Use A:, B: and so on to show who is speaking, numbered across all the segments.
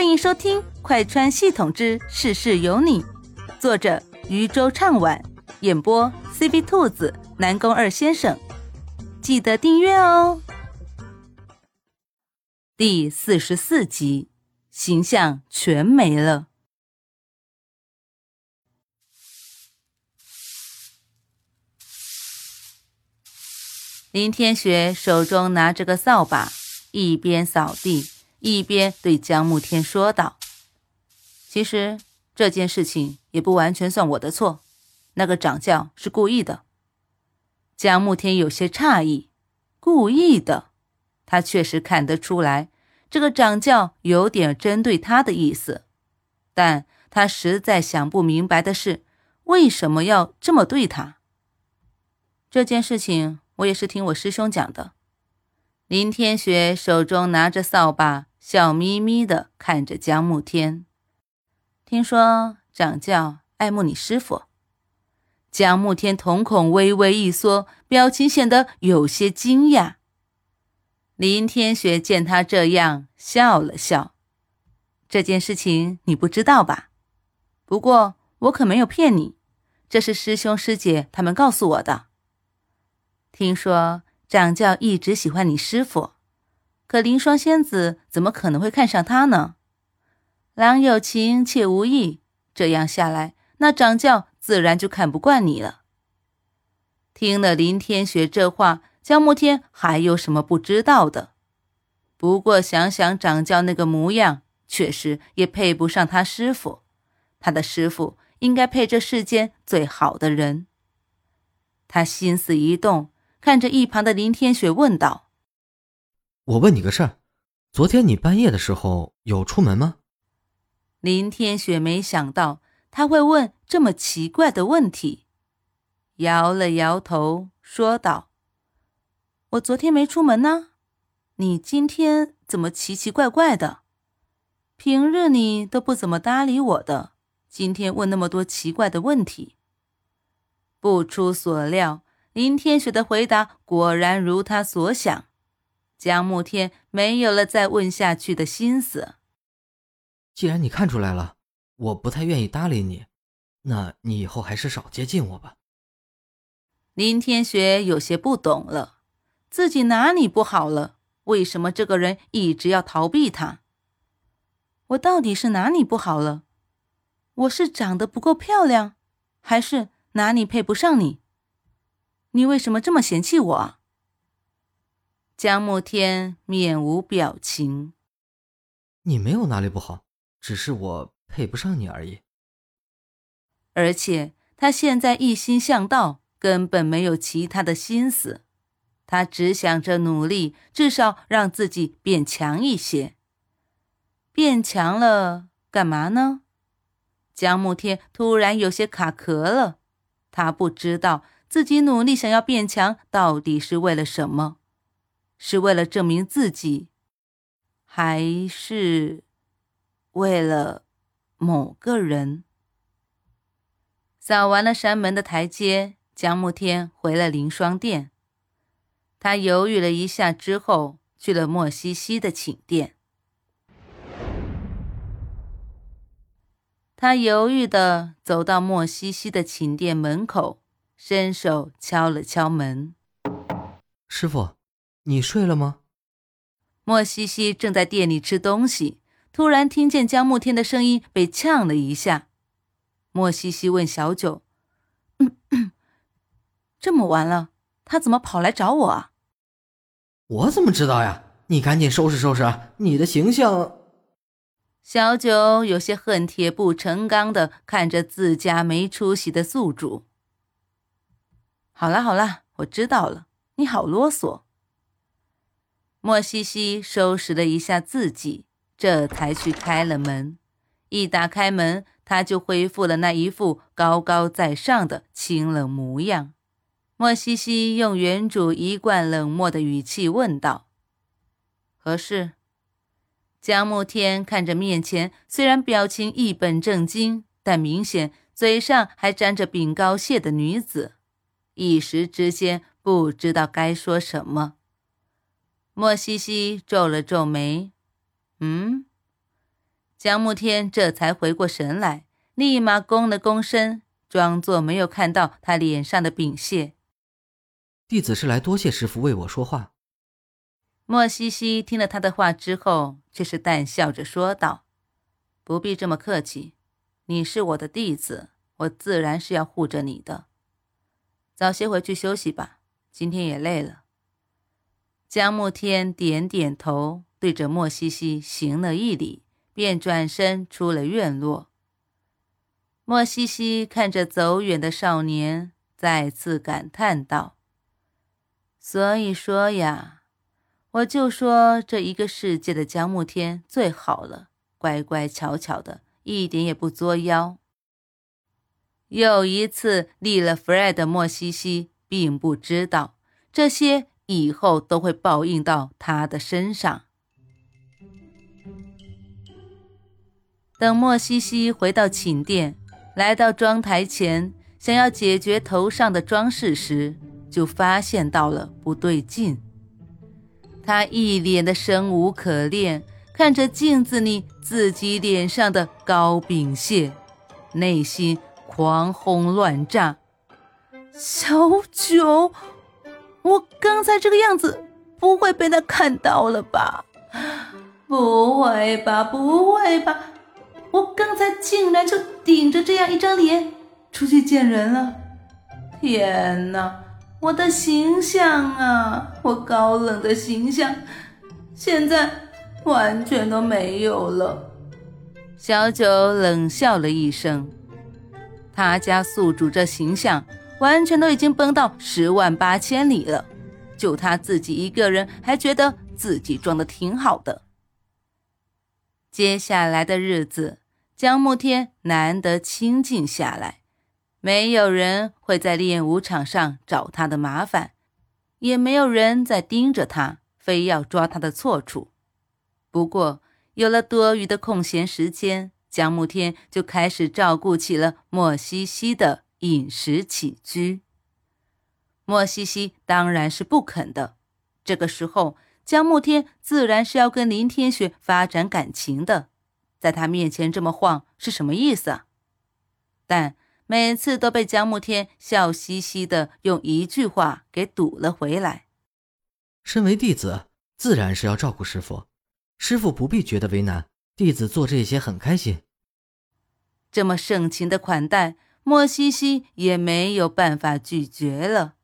A: 欢迎收听《快穿系统之事事有你》，作者渔舟唱晚，演播 C B 兔子、南宫二先生。记得订阅哦。第四十四集，形象全没了。林天雪手中拿着个扫把，一边扫地。一边对江慕天说道：“其实这件事情也不完全算我的错，那个掌教是故意的。”江慕天有些诧异：“故意的？他确实看得出来，这个掌教有点针对他的意思，但他实在想不明白的是，为什么要这么对他？这件事情我也是听我师兄讲的。”林天雪手中拿着扫把。笑眯眯的看着江慕天，听说掌教爱慕你师傅。江慕天瞳孔微微一缩，表情显得有些惊讶。林天雪见他这样，笑了笑：“这件事情你不知道吧？不过我可没有骗你，这是师兄师姐他们告诉我的。听说掌教一直喜欢你师傅。”可凌霜仙子怎么可能会看上他呢？郎有情妾无意，这样下来，那掌教自然就看不惯你了。听了林天雪这话，江慕天还有什么不知道的？不过想想掌教那个模样，确实也配不上他师傅。他的师傅应该配这世间最好的人。他心思一动，看着一旁的林天雪问道。
B: 我问你个事儿，昨天你半夜的时候有出门吗？
A: 林天雪没想到他会问这么奇怪的问题，摇了摇头，说道：“我昨天没出门呢。你今天怎么奇奇怪怪的？平日你都不怎么搭理我的，今天问那么多奇怪的问题。”不出所料，林天雪的回答果然如他所想。江慕天没有了再问下去的心思。
B: 既然你看出来了，我不太愿意搭理你，那你以后还是少接近我吧。
A: 林天雪有些不懂了，自己哪里不好了？为什么这个人一直要逃避他？我到底是哪里不好了？我是长得不够漂亮，还是哪里配不上你？你为什么这么嫌弃我？江慕天面无表情。
B: 你没有哪里不好，只是我配不上你而已。
A: 而且他现在一心向道，根本没有其他的心思，他只想着努力，至少让自己变强一些。变强了干嘛呢？江慕天突然有些卡壳了，他不知道自己努力想要变强到底是为了什么。是为了证明自己，还是为了某个人？扫完了山门的台阶，江慕天回了凌霜殿。他犹豫了一下之后，去了莫西西的寝殿。他犹豫的走到莫西西的寝殿门口，伸手敲了敲门：“
B: 师傅。”你睡了吗？
A: 莫西西正在店里吃东西，突然听见江慕天的声音，被呛了一下。莫西西问小九：“这么晚了，他怎么跑来找我啊？”
B: 我怎么知道呀？你赶紧收拾收拾，你的形象。
A: 小九有些恨铁不成钢的看着自家没出息的宿主。好了好了，我知道了，你好啰嗦。莫西西收拾了一下自己，这才去开了门。一打开门，他就恢复了那一副高高在上的清冷模样。莫西西用原主一贯冷漠的语气问道：“何事？”江慕天看着面前虽然表情一本正经，但明显嘴上还沾着饼膏屑的女子，一时之间不知道该说什么。莫西西皱了皱眉，嗯。江慕天这才回过神来，立马躬了躬身，装作没有看到他脸上的屏屑。
B: 弟子是来多谢师傅为我说话。
A: 莫西西听了他的话之后，却是淡笑着说道：“不必这么客气，你是我的弟子，我自然是要护着你的。早些回去休息吧，今天也累了。”江慕天点点头，对着莫西西行了一礼，便转身出了院落。莫西西看着走远的少年，再次感叹道：“所以说呀，我就说这一个世界的江慕天最好了，乖乖巧巧的，一点也不作妖。”又一次立了 Fred 的莫西西，并不知道这些。以后都会报应到他的身上。等莫西西回到寝殿，来到妆台前，想要解决头上的装饰时，就发现到了不对劲。他一脸的生无可恋，看着镜子里自己脸上的高秉谢，内心狂轰乱炸。小九。我刚才这个样子不会被他看到了吧？不会吧，不会吧！我刚才竟然就顶着这样一张脸出去见人了！天哪，我的形象啊，我高冷的形象，现在完全都没有了。小九冷笑了一声，他家宿主这形象。完全都已经崩到十万八千里了，就他自己一个人还觉得自己装的挺好的。接下来的日子，江慕天难得清静下来，没有人会在练武场上找他的麻烦，也没有人在盯着他，非要抓他的错处。不过，有了多余的空闲时间，江慕天就开始照顾起了莫西西的。饮食起居，莫西西当然是不肯的。这个时候，江慕天自然是要跟林天雪发展感情的，在他面前这么晃是什么意思啊？但每次都被江慕天笑嘻嘻的用一句话给堵了回来。
B: 身为弟子，自然是要照顾师傅，师傅不必觉得为难，弟子做这些很开心。
A: 这么盛情的款待。莫西西也没有办法拒绝了。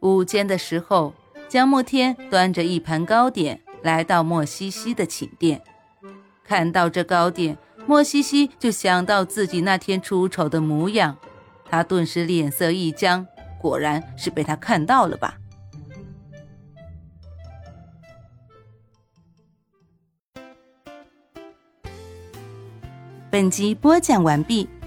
A: 午间的时候，江慕天端着一盘糕点来到莫西西的寝殿，看到这糕点，莫西西就想到自己那天出丑的模样，他顿时脸色一僵，果然是被他看到了吧。本集播讲完毕。